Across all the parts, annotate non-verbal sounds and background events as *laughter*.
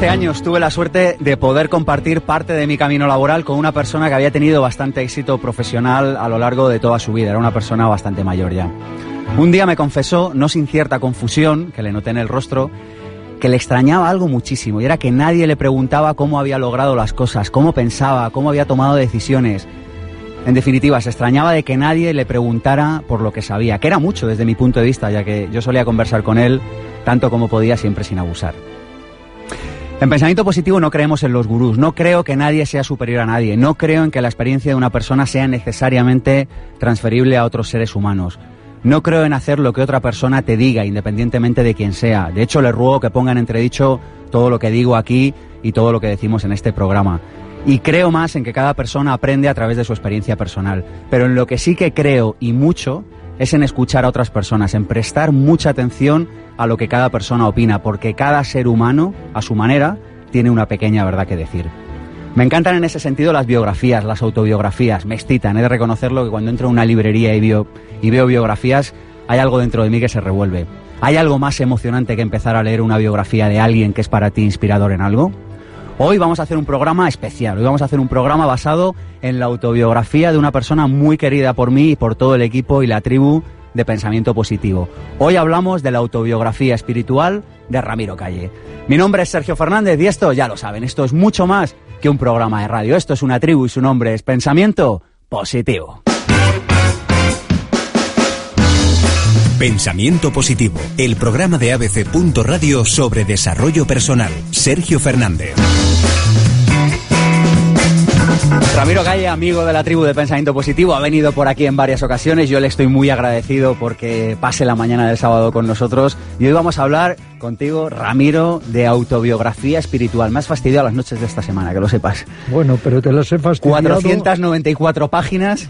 Hace años tuve la suerte de poder compartir parte de mi camino laboral con una persona que había tenido bastante éxito profesional a lo largo de toda su vida. Era una persona bastante mayor ya. Un día me confesó, no sin cierta confusión, que le noté en el rostro, que le extrañaba algo muchísimo y era que nadie le preguntaba cómo había logrado las cosas, cómo pensaba, cómo había tomado decisiones. En definitiva, se extrañaba de que nadie le preguntara por lo que sabía, que era mucho desde mi punto de vista, ya que yo solía conversar con él tanto como podía, siempre sin abusar. En pensamiento positivo no creemos en los gurús, no creo que nadie sea superior a nadie, no creo en que la experiencia de una persona sea necesariamente transferible a otros seres humanos. No creo en hacer lo que otra persona te diga, independientemente de quién sea. De hecho, le ruego que pongan entredicho todo lo que digo aquí y todo lo que decimos en este programa. Y creo más en que cada persona aprende a través de su experiencia personal. Pero en lo que sí que creo y mucho es en escuchar a otras personas, en prestar mucha atención a lo que cada persona opina, porque cada ser humano, a su manera, tiene una pequeña verdad que decir. Me encantan en ese sentido las biografías, las autobiografías, me excitan, he de reconocerlo que cuando entro en una librería y, y veo biografías, hay algo dentro de mí que se revuelve. ¿Hay algo más emocionante que empezar a leer una biografía de alguien que es para ti inspirador en algo? Hoy vamos a hacer un programa especial, hoy vamos a hacer un programa basado en la autobiografía de una persona muy querida por mí y por todo el equipo y la tribu de pensamiento positivo. Hoy hablamos de la autobiografía espiritual de Ramiro Calle. Mi nombre es Sergio Fernández y esto ya lo saben, esto es mucho más que un programa de radio, esto es una tribu y su nombre es pensamiento positivo. Pensamiento Positivo, el programa de ABC. Radio sobre desarrollo personal. Sergio Fernández. Ramiro Calle, amigo de la tribu de Pensamiento Positivo, ha venido por aquí en varias ocasiones. Yo le estoy muy agradecido porque pase la mañana del sábado con nosotros. Y hoy vamos a hablar contigo, Ramiro, de autobiografía espiritual. Me has fastidiado las noches de esta semana, que lo sepas. Bueno, pero te las he fastidiado. 494 páginas,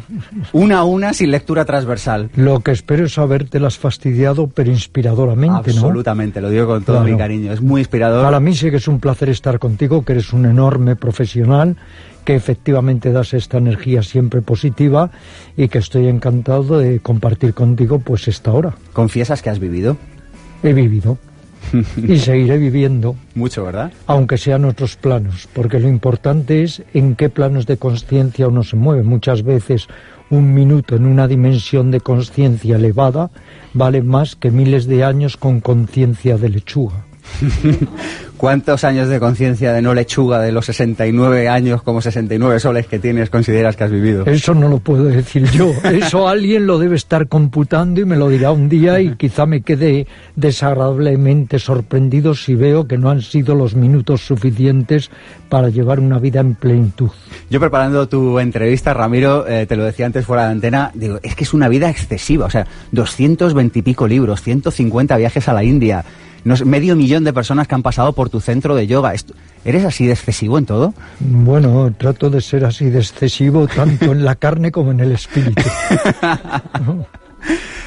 una a una, sin lectura transversal. Lo que espero es haberte las fastidiado, pero inspiradoramente, ¿no? Absolutamente, lo digo con todo mi cariño. Es muy inspirador. Para mí sí que es un placer estar contigo, que eres un enorme profesional que efectivamente das esta energía siempre positiva y que estoy encantado de compartir contigo pues esta hora. ¿Confiesas que has vivido? He vivido y seguiré viviendo. *laughs* Mucho, ¿verdad? Aunque sean otros planos, porque lo importante es en qué planos de conciencia uno se mueve. Muchas veces un minuto en una dimensión de conciencia elevada vale más que miles de años con conciencia de lechuga. *laughs* ¿Cuántos años de conciencia de no lechuga de los 69 años como 69 soles que tienes consideras que has vivido? Eso no lo puedo decir yo. Eso alguien lo debe estar computando y me lo dirá un día y quizá me quede desagradablemente sorprendido si veo que no han sido los minutos suficientes para llevar una vida en plenitud. Yo preparando tu entrevista, Ramiro, eh, te lo decía antes fuera de antena, digo, es que es una vida excesiva. O sea, 220 y pico libros, 150 viajes a la India medio millón de personas que han pasado por tu centro de yoga. ¿Eres así de excesivo en todo? Bueno, trato de ser así de excesivo tanto en la carne como en el espíritu. *laughs*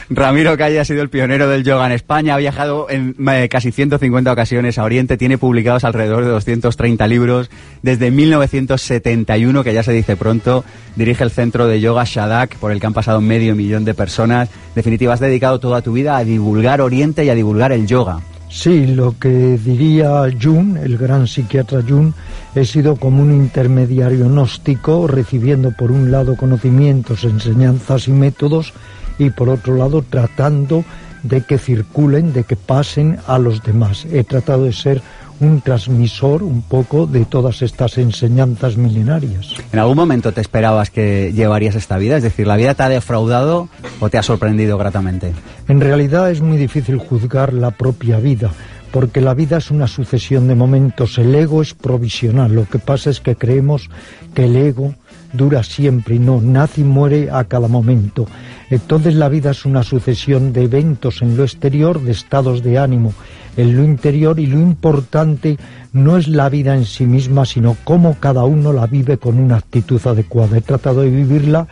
Ramiro Calle ha sido el pionero del yoga en España, ha viajado en eh, casi 150 ocasiones a Oriente, tiene publicados alrededor de 230 libros. Desde 1971, que ya se dice pronto, dirige el centro de yoga Shadak, por el que han pasado medio millón de personas. En definitiva, has dedicado toda tu vida a divulgar Oriente y a divulgar el yoga. Sí, lo que diría Jung, el gran psiquiatra Jung, he sido como un intermediario gnóstico, recibiendo por un lado conocimientos, enseñanzas y métodos, y por otro lado tratando de que circulen, de que pasen a los demás. He tratado de ser un transmisor un poco de todas estas enseñanzas milenarias. ¿En algún momento te esperabas que llevarías esta vida? Es decir, ¿la vida te ha defraudado o te ha sorprendido gratamente? En realidad es muy difícil juzgar la propia vida, porque la vida es una sucesión de momentos. El ego es provisional. Lo que pasa es que creemos que el ego dura siempre no, nace y muere a cada momento. Entonces la vida es una sucesión de eventos en lo exterior, de estados de ánimo en lo interior y lo importante no es la vida en sí misma, sino cómo cada uno la vive con una actitud adecuada. He tratado de vivirla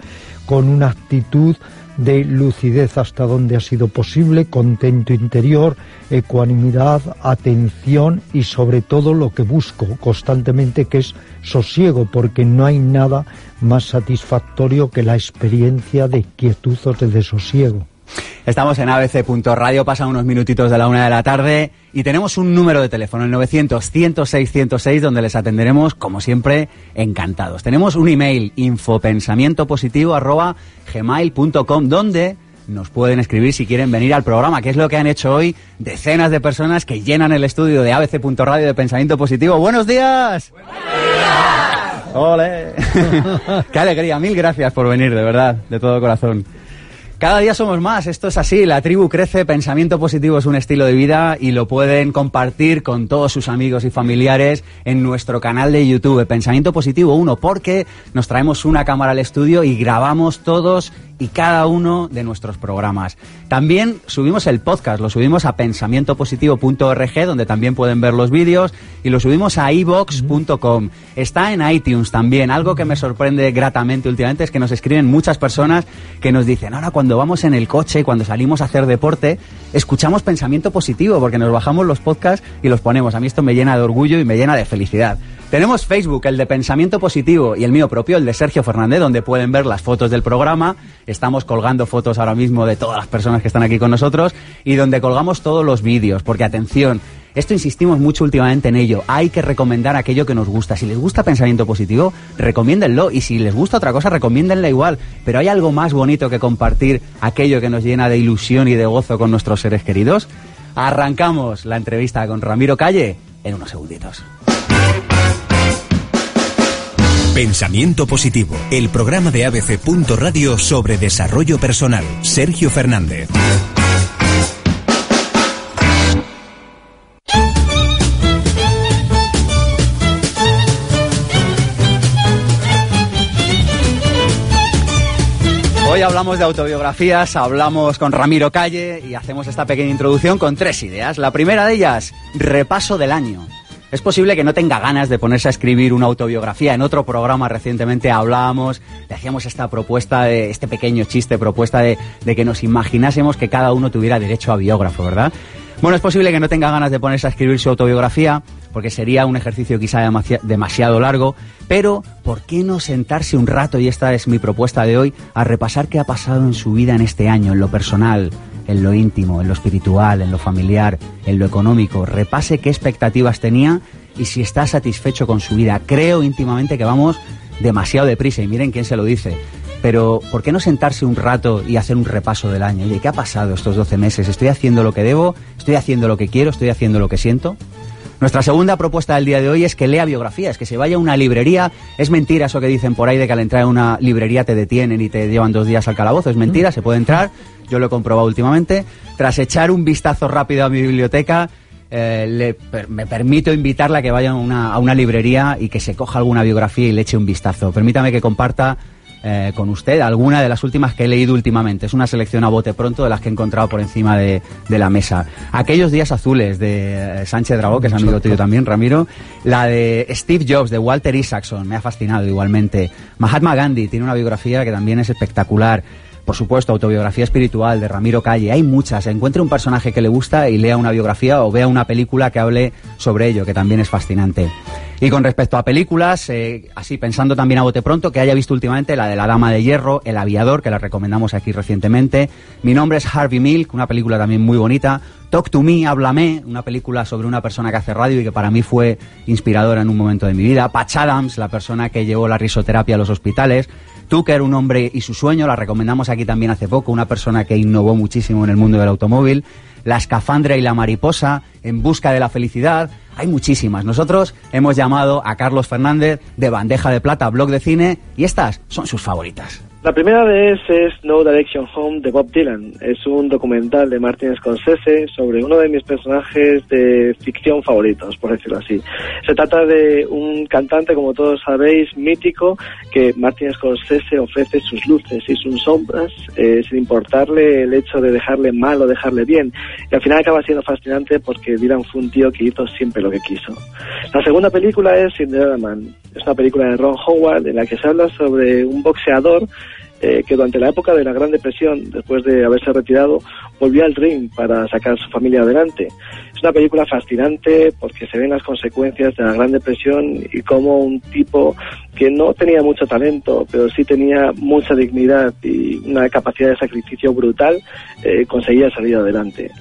con una actitud de lucidez hasta donde ha sido posible, contento interior, ecuanimidad, atención y sobre todo lo que busco constantemente que es sosiego, porque no hay nada más satisfactorio que la experiencia de quietud o de desosiego. Estamos en abc.radio, pasan unos minutitos de la una de la tarde y tenemos un número de teléfono, el 900-106-106, donde les atenderemos, como siempre, encantados. Tenemos un email, infopensamientopositivo arroba gmail.com, donde nos pueden escribir si quieren venir al programa, que es lo que han hecho hoy decenas de personas que llenan el estudio de abc.radio de Pensamiento Positivo. ¡Buenos días! ¡Buenos días! ¡Ole! *laughs* ¡Qué alegría! Mil gracias por venir, de verdad, de todo corazón. Cada día somos más, esto es así, la tribu crece, pensamiento positivo es un estilo de vida y lo pueden compartir con todos sus amigos y familiares en nuestro canal de YouTube, Pensamiento Positivo 1, porque nos traemos una cámara al estudio y grabamos todos y cada uno de nuestros programas. También subimos el podcast, lo subimos a pensamientopositivo.org, donde también pueden ver los vídeos, y lo subimos a ibox.com. Está en iTunes también. Algo que me sorprende gratamente últimamente es que nos escriben muchas personas que nos dicen, ahora cuando vamos en el coche cuando salimos a hacer deporte, escuchamos pensamiento positivo, porque nos bajamos los podcasts y los ponemos. A mí esto me llena de orgullo y me llena de felicidad. Tenemos Facebook, el de Pensamiento Positivo, y el mío propio, el de Sergio Fernández, donde pueden ver las fotos del programa. Estamos colgando fotos ahora mismo de todas las personas que están aquí con nosotros y donde colgamos todos los vídeos, porque atención, esto insistimos mucho últimamente en ello. Hay que recomendar aquello que nos gusta. Si les gusta pensamiento positivo, recomiéndenlo. Y si les gusta otra cosa, recomiéndenla igual. Pero hay algo más bonito que compartir aquello que nos llena de ilusión y de gozo con nuestros seres queridos. Arrancamos la entrevista con Ramiro Calle en unos segunditos. Pensamiento Positivo, el programa de ABC. Radio sobre desarrollo personal. Sergio Fernández. Hoy hablamos de autobiografías, hablamos con Ramiro Calle y hacemos esta pequeña introducción con tres ideas. La primera de ellas, repaso del año. Es posible que no tenga ganas de ponerse a escribir una autobiografía. En otro programa recientemente hablábamos, le hacíamos esta propuesta, de, este pequeño chiste, propuesta de, de que nos imaginásemos que cada uno tuviera derecho a biógrafo, ¿verdad? Bueno, es posible que no tenga ganas de ponerse a escribir su autobiografía, porque sería un ejercicio quizá demasiado largo, pero ¿por qué no sentarse un rato, y esta es mi propuesta de hoy, a repasar qué ha pasado en su vida en este año, en lo personal, en lo íntimo, en lo espiritual, en lo familiar, en lo económico. Repase qué expectativas tenía y si está satisfecho con su vida. Creo íntimamente que vamos demasiado deprisa y miren quién se lo dice. Pero, ¿por qué no sentarse un rato y hacer un repaso del año? Oye, ¿qué ha pasado estos 12 meses? ¿Estoy haciendo lo que debo? ¿Estoy haciendo lo que quiero? ¿Estoy haciendo lo que siento? Nuestra segunda propuesta del día de hoy es que lea biografías, que se vaya a una librería. Es mentira eso que dicen por ahí de que al entrar a una librería te detienen y te llevan dos días al calabozo. Es mentira, se puede entrar. Yo lo he comprobado últimamente. Tras echar un vistazo rápido a mi biblioteca, eh, me permito invitarla a que vaya a una, a una librería y que se coja alguna biografía y le eche un vistazo. Permítame que comparta eh, con usted alguna de las últimas que he leído últimamente. Es una selección a bote pronto de las que he encontrado por encima de, la mesa. Aquellos días azules de eh, Sánchez Dragó, que es amigo tuyo también, Ramiro. La de Steve Jobs, de Walter Isaacson, me ha fascinado igualmente. Mahatma Gandhi tiene una biografía que también es espectacular. Por supuesto, autobiografía espiritual de Ramiro Calle. Hay muchas. Encuentre un personaje que le gusta y lea una biografía o vea una película que hable sobre ello, que también es fascinante. Y con respecto a películas, eh, así pensando también a bote pronto, que haya visto últimamente la de La Dama de Hierro, El Aviador, que la recomendamos aquí recientemente. Mi nombre es Harvey Milk, una película también muy bonita. Talk to Me, Háblame, una película sobre una persona que hace radio y que para mí fue inspiradora en un momento de mi vida. Patch Adams, la persona que llevó la risoterapia a los hospitales. Tucker, un hombre y su sueño, la recomendamos aquí también hace poco, una persona que innovó muchísimo en el mundo del automóvil. La escafandra y la mariposa, En busca de la felicidad. Hay muchísimas. Nosotros hemos llamado a Carlos Fernández de Bandeja de Plata, blog de cine, y estas son sus favoritas. La primera vez es No Direction Home de Bob Dylan. Es un documental de Martin Scorsese sobre uno de mis personajes de ficción favoritos, por decirlo así. Se trata de un cantante, como todos sabéis, mítico, que Martin Scorsese ofrece sus luces y sus sombras eh, sin importarle el hecho de dejarle mal o dejarle bien. Y al final acaba siendo fascinante porque Dylan fue un tío que hizo siempre lo que quiso. La segunda película es Cinderella Man. Es una película de Ron Howard en la que se habla sobre un boxeador eh, que durante la época de la Gran Depresión, después de haberse retirado, volvió al ring para sacar a su familia adelante. Es una película fascinante porque se ven las consecuencias de la Gran Depresión y cómo un tipo que no tenía mucho talento, pero sí tenía mucha dignidad y una capacidad de sacrificio brutal, eh, conseguía salir adelante.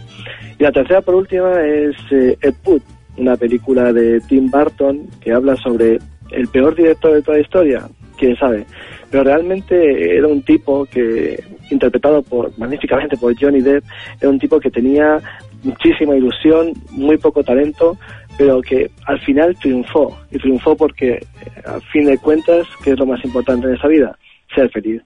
Y la tercera, por última, es eh, Ed Wood, una película de Tim Burton que habla sobre el peor director de toda la historia, quién sabe. Pero realmente era un tipo que, interpretado por magníficamente por Johnny Depp, era un tipo que tenía muchísima ilusión, muy poco talento, pero que al final triunfó. Y triunfó porque, a fin de cuentas, que es lo más importante en esa vida, ser feliz.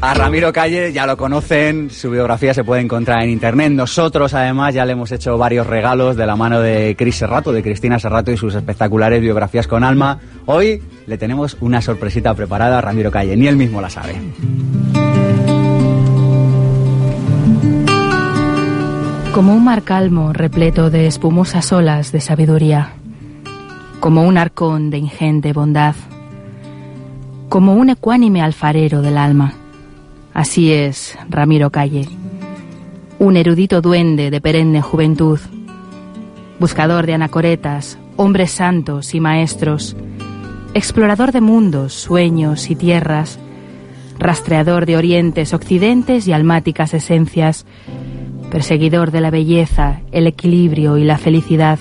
A Ramiro Calle ya lo conocen, su biografía se puede encontrar en internet. Nosotros además ya le hemos hecho varios regalos de la mano de Cris Serrato, de Cristina Serrato y sus espectaculares biografías con alma. Hoy le tenemos una sorpresita preparada a Ramiro Calle, ni él mismo la sabe. Como un mar calmo repleto de espumosas olas de sabiduría, como un arcón de ingente bondad, como un ecuánime alfarero del alma. Así es, Ramiro Calle, un erudito duende de perenne juventud, buscador de anacoretas, hombres santos y maestros, explorador de mundos, sueños y tierras, rastreador de orientes, occidentes y almáticas esencias, perseguidor de la belleza, el equilibrio y la felicidad,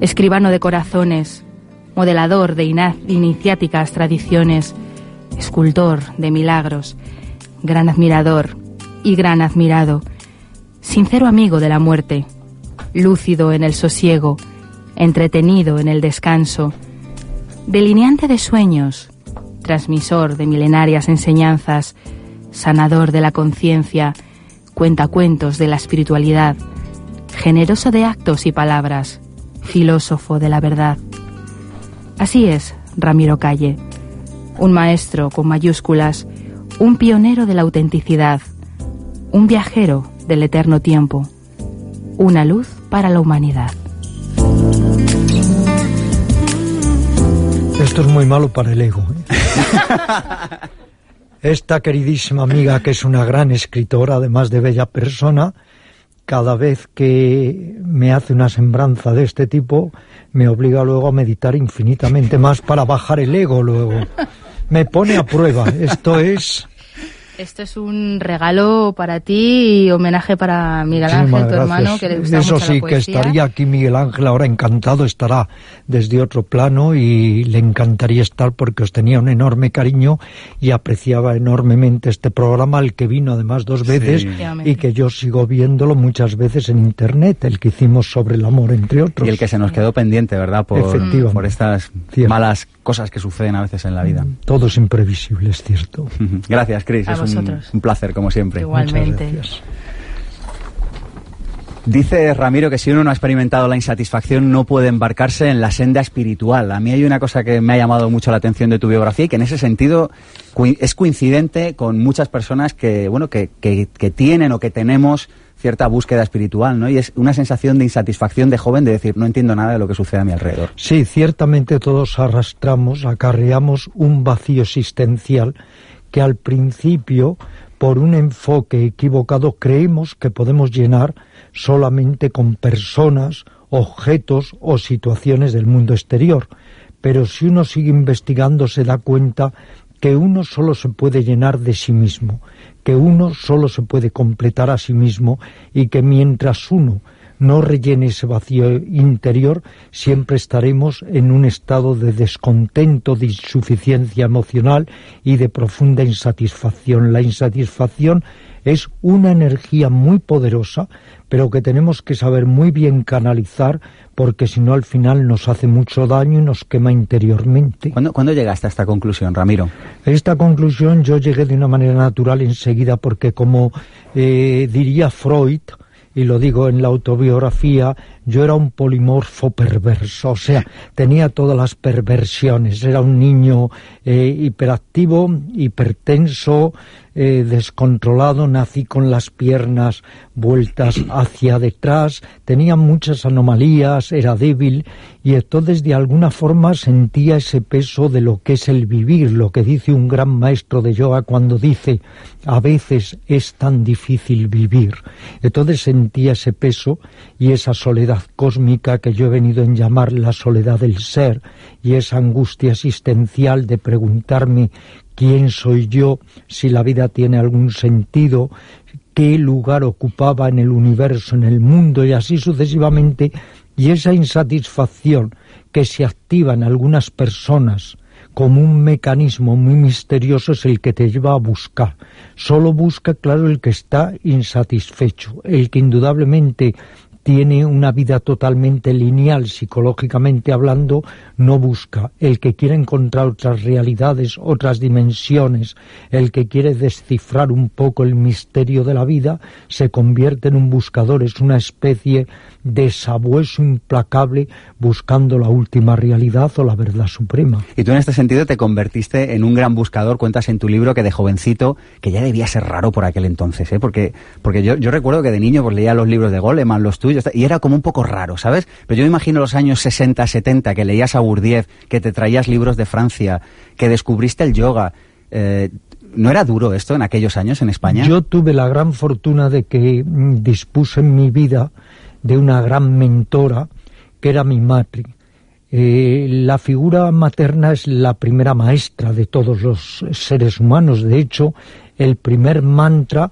escribano de corazones, modelador de iniciáticas tradiciones, escultor de milagros, gran admirador y gran admirado, sincero amigo de la muerte, lúcido en el sosiego, entretenido en el descanso, delineante de sueños, transmisor de milenarias enseñanzas, sanador de la conciencia, cuentacuentos de la espiritualidad, generoso de actos y palabras, filósofo de la verdad. Así es, Ramiro Calle un maestro con mayúsculas, un pionero de la autenticidad, un viajero del eterno tiempo, una luz para la humanidad. Esto es muy malo para el ego. ¿eh? *laughs* Esta queridísima amiga, que es una gran escritora, además de bella persona, cada vez que me hace una sembranza de este tipo, me obliga luego a meditar infinitamente más para bajar el ego luego me pone a prueba. Esto es esto es un regalo para ti y homenaje para Miguel Ángel, tu hermano, que le gusta Eso mucho sí, la que estaría aquí Miguel Ángel ahora encantado, estará desde otro plano y le encantaría estar porque os tenía un enorme cariño y apreciaba enormemente este programa, al que vino además dos veces y que yo sigo viéndolo muchas veces en internet, el que hicimos sobre el amor, entre otros. Y el que se nos quedó pendiente, ¿verdad? Por, por estas malas cosas que suceden a veces en la vida. Todo es imprevisible, es cierto. *laughs* Gracias, Cris un, placer, como siempre. Igualmente. Dice Ramiro que si uno no ha experimentado la insatisfacción no puede embarcarse en la senda espiritual. A mí hay una cosa que me ha llamado mucho la atención de tu biografía y que en ese sentido es coincidente con muchas personas que, bueno, que, que, que tienen o que tenemos cierta búsqueda espiritual, ¿no? Y es una sensación de insatisfacción de joven de decir, no entiendo nada de lo que sucede a mi alrededor. Sí, ciertamente todos arrastramos, acarreamos un vacío existencial que al principio, por un enfoque equivocado, creemos que podemos llenar solamente con personas, objetos o situaciones del mundo exterior. Pero si uno sigue investigando se da cuenta que uno solo se puede llenar de sí mismo, que uno solo se puede completar a sí mismo y que mientras uno no rellene ese vacío interior, siempre estaremos en un estado de descontento, de insuficiencia emocional y de profunda insatisfacción. La insatisfacción es una energía muy poderosa, pero que tenemos que saber muy bien canalizar, porque si no al final nos hace mucho daño y nos quema interiormente. ¿Cuándo, llegaste a esta conclusión, Ramiro? Esta conclusión yo llegué de una manera natural enseguida, porque como eh, diría Freud, y lo digo en la autobiografía, yo era un polimorfo perverso, o sea, tenía todas las perversiones, era un niño eh, hiperactivo, hipertenso, eh, descontrolado, nací con las piernas vueltas hacia detrás, tenía muchas anomalías, era débil y entonces de alguna forma sentía ese peso de lo que es el vivir, lo que dice un gran maestro de yoga cuando dice a veces es tan difícil vivir. Entonces sentía ese peso y esa soledad cósmica que yo he venido en llamar la soledad del ser y esa angustia existencial de preguntarme quién soy yo, si la vida tiene algún sentido, qué lugar ocupaba en el universo, en el mundo y así sucesivamente, y esa insatisfacción que se activa en algunas personas como un mecanismo muy misterioso es el que te lleva a buscar. Solo busca, claro, el que está insatisfecho, el que indudablemente tiene una vida totalmente lineal, psicológicamente hablando, no busca. El que quiere encontrar otras realidades, otras dimensiones, el que quiere descifrar un poco el misterio de la vida, se convierte en un buscador, es una especie de sabueso implacable buscando la última realidad o la verdad suprema. Y tú en este sentido te convertiste en un gran buscador, cuentas en tu libro que de jovencito, que ya debía ser raro por aquel entonces, ¿eh? porque, porque yo, yo recuerdo que de niño pues leía los libros de Goleman, los tuyos, y era como un poco raro, ¿sabes? Pero yo me imagino los años 60, 70, que leías a Bourdieu, que te traías libros de Francia, que descubriste el yoga. Eh, ¿No era duro esto en aquellos años en España? Yo tuve la gran fortuna de que mm, dispuse en mi vida de una gran mentora, que era mi madre. Eh, la figura materna es la primera maestra de todos los seres humanos. De hecho, el primer mantra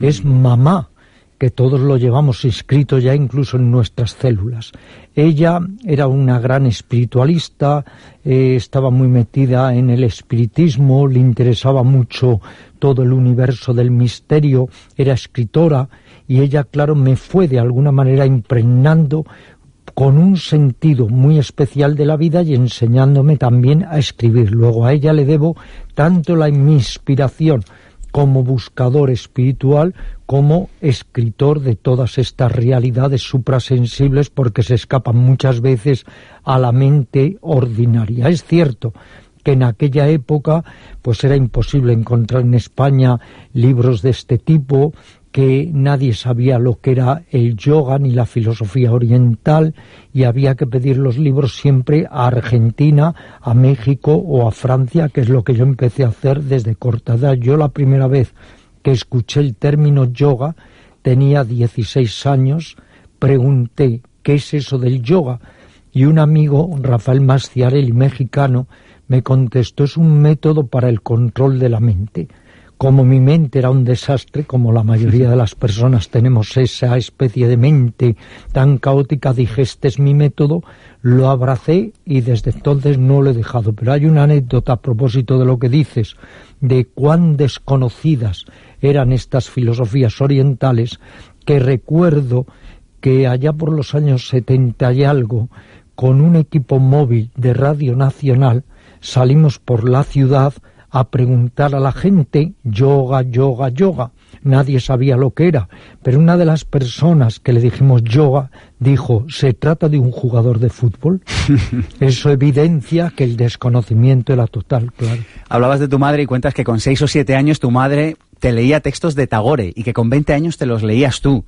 es mamá que todos lo llevamos inscrito ya incluso en nuestras células. Ella era una gran espiritualista, eh, estaba muy metida en el espiritismo, le interesaba mucho todo el universo del misterio, era escritora y ella, claro, me fue de alguna manera impregnando con un sentido muy especial de la vida y enseñándome también a escribir. Luego a ella le debo tanto la inspiración como buscador espiritual, como escritor de todas estas realidades suprasensibles porque se escapan muchas veces a la mente ordinaria. Es cierto que en aquella época pues era imposible encontrar en España libros de este tipo, que nadie sabía lo que era el yoga ni la filosofía oriental y había que pedir los libros siempre a Argentina, a México o a Francia, que es lo que yo empecé a hacer desde corta edad. Yo la primera vez que escuché el término yoga tenía 16 años, pregunté ¿qué es eso del yoga? Y un amigo, Rafael Masciarelli, mexicano, me contestó es un método para el control de la mente como mi mente era un desastre, como la mayoría de las personas tenemos esa especie de mente tan caótica, dije, este es mi método, lo abracé y desde entonces no lo he dejado. Pero hay una anécdota a propósito de lo que dices, de cuán desconocidas eran estas filosofías orientales, que recuerdo que allá por los años setenta y algo, con un equipo móvil de Radio Nacional, salimos por la ciudad a preguntar a la gente yoga, yoga, yoga. Nadie sabía lo que era, pero una de las personas que le dijimos yoga dijo, ¿se trata de un jugador de fútbol? *laughs* Eso evidencia que el desconocimiento era total, claro. Hablabas de tu madre y cuentas que con seis o siete años tu madre te leía textos de Tagore y que con veinte años te los leías tú.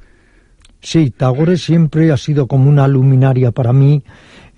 Sí, Tagore siempre ha sido como una luminaria para mí,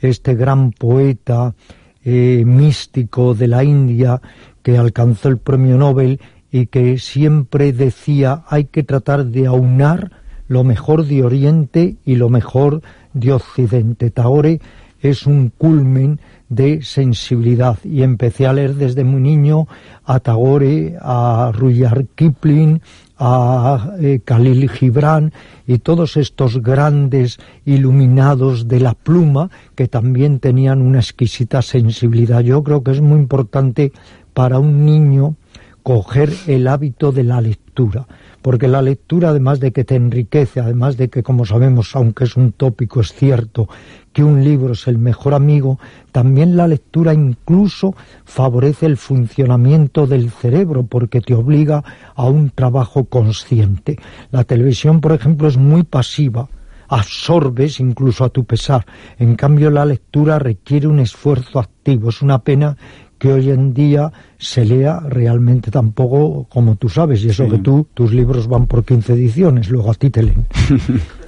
este gran poeta eh, místico de la India que alcanzó el premio Nobel y que siempre decía hay que tratar de aunar lo mejor de Oriente y lo mejor de Occidente. Tagore es un culmen de sensibilidad y empecé a leer desde muy niño a Tagore, a Rudyard Kipling, a eh, Khalil Gibran y todos estos grandes iluminados de la pluma que también tenían una exquisita sensibilidad. Yo creo que es muy importante para un niño coger el hábito de la lectura porque la lectura, además de que te enriquece, además de que, como sabemos, aunque es un tópico, es cierto que un libro es el mejor amigo, también la lectura incluso favorece el funcionamiento del cerebro, porque te obliga a un trabajo consciente. La televisión, por ejemplo, es muy pasiva, absorbes incluso a tu pesar. En cambio, la lectura requiere un esfuerzo activo. Es una pena que hoy en día se lea realmente tampoco como tú sabes, y eso que tú, tus libros van por 15 ediciones, luego a ti te leen. *laughs*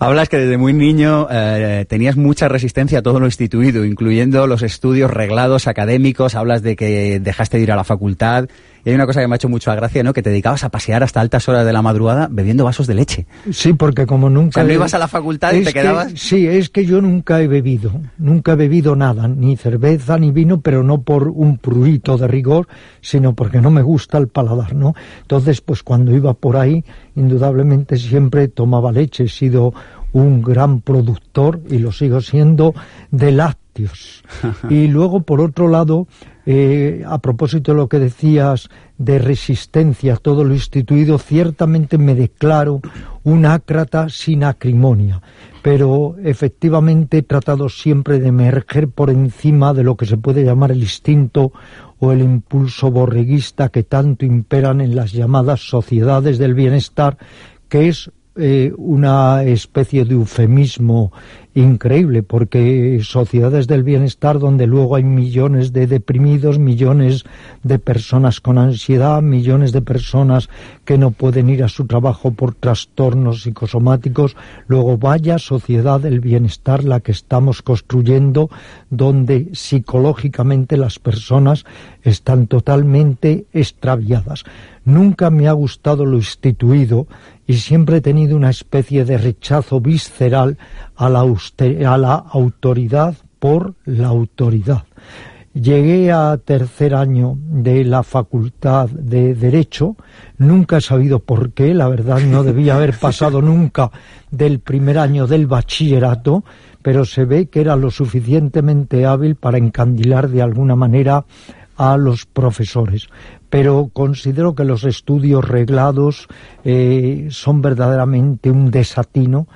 Hablas que desde muy niño eh, tenías mucha resistencia a todo lo instituido, incluyendo los estudios reglados académicos. Hablas de que dejaste de ir a la facultad. Y hay una cosa que me ha hecho mucha gracia, ¿no? Que te dedicabas a pasear hasta altas horas de la madrugada bebiendo vasos de leche. Sí, porque como nunca... O no ibas a la facultad y te quedabas... sí, es que yo nunca he bebido. Nunca he bebido nada, ni cerveza ni vino, pero no por un prurito de rigor, sino porque no me gusta el paladar, ¿no? Entonces, pues cuando iba por ahí, indudablemente siempre tomaba leche. He sido un gran productor y lo sigo siendo de lácteos. *laughs* y luego, por otro lado, eh, a propósito de lo que decías de resistencia a todo lo instituido, ciertamente me declaro un ácrata sin acrimonia, pero efectivamente he tratado siempre de emerger por encima de lo que se puede llamar el instinto o el impulso borreguista que tanto imperan en las llamadas sociedades del bienestar, que es eh, una especie de eufemismo increíble, porque sociedades del bienestar donde luego hay millones de deprimidos, millones de personas con ansiedad, millones de personas que no pueden ir a su trabajo por trastornos psicosomáticos, luego vaya sociedad del bienestar la que estamos construyendo, donde psicológicamente las personas están totalmente extraviadas. Nunca me ha gustado lo instituido y siempre he tenido una especie de rechazo visceral a la, a la autoridad por la autoridad. Llegué a tercer año de la Facultad de Derecho, nunca he sabido por qué, la verdad no debía haber *laughs* pasado nunca del primer año del bachillerato, pero se ve que era lo suficientemente hábil para encandilar de alguna manera a los profesores pero considero que los estudios reglados eh, son verdaderamente un desatino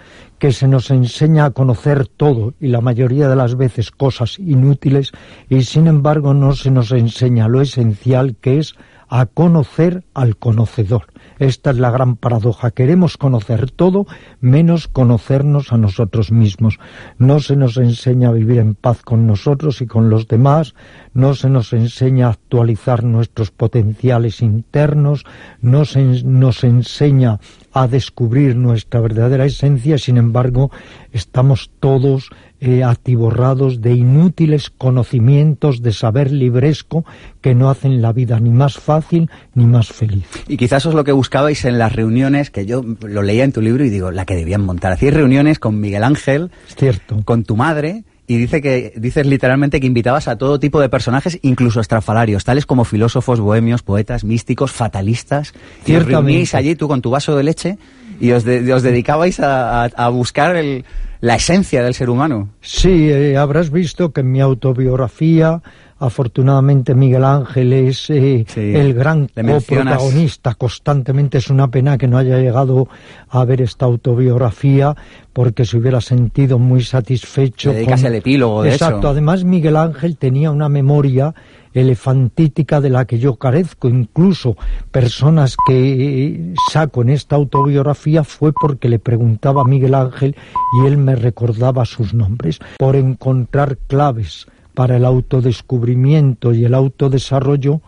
que se nos enseña a conocer todo y la mayoría de las veces cosas inútiles y sin embargo no se nos enseña lo esencial que es a conocer al conocedor. Esta es la gran paradoja. Queremos conocer todo menos conocernos a nosotros mismos. No se nos enseña a vivir en paz con nosotros y con los demás, no se nos enseña a actualizar nuestros potenciales internos, no se nos enseña a descubrir nuestra verdadera esencia, sin embargo, estamos todos eh, atiborrados de inútiles conocimientos de saber libresco que no hacen la vida ni más fácil ni más feliz. Y quizás es lo que buscabais en las reuniones, que yo lo leía en tu libro y digo, la que debían montar. Hacíais reuniones con Miguel Ángel, cierto. con tu madre, y dice que dices literalmente que invitabas a todo tipo de personajes, incluso estrafalarios, tales como filósofos, bohemios, poetas, místicos, fatalistas. Y os reuníais allí tú con tu vaso de leche y os, os dedicabais a, a buscar el, la esencia del ser humano. Sí, eh, habrás visto que en mi autobiografía, afortunadamente Miguel Ángel es eh, el gran coprotagonista constantemente. Es una pena que no haya llegado a ver esta autobiografía porque se hubiera sentido muy satisfecho. Le con... el epílogo de Exacto. Además, Miguel Ángel tenía una memoria elefantítica de la que yo carezco. Incluso personas que saco en esta autobiografía fue porque le preguntaba a Miguel Ángel y él me recordaba sus nombres. Por encontrar claves para el autodescubrimiento y el autodesarrollo,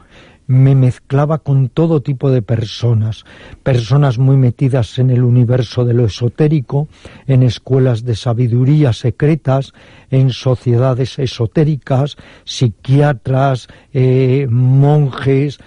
me mezclaba con todo tipo de personas, personas muy metidas en el universo de lo esotérico, en escuelas de sabiduría secretas, en sociedades esotéricas, psiquiatras, eh, monjes,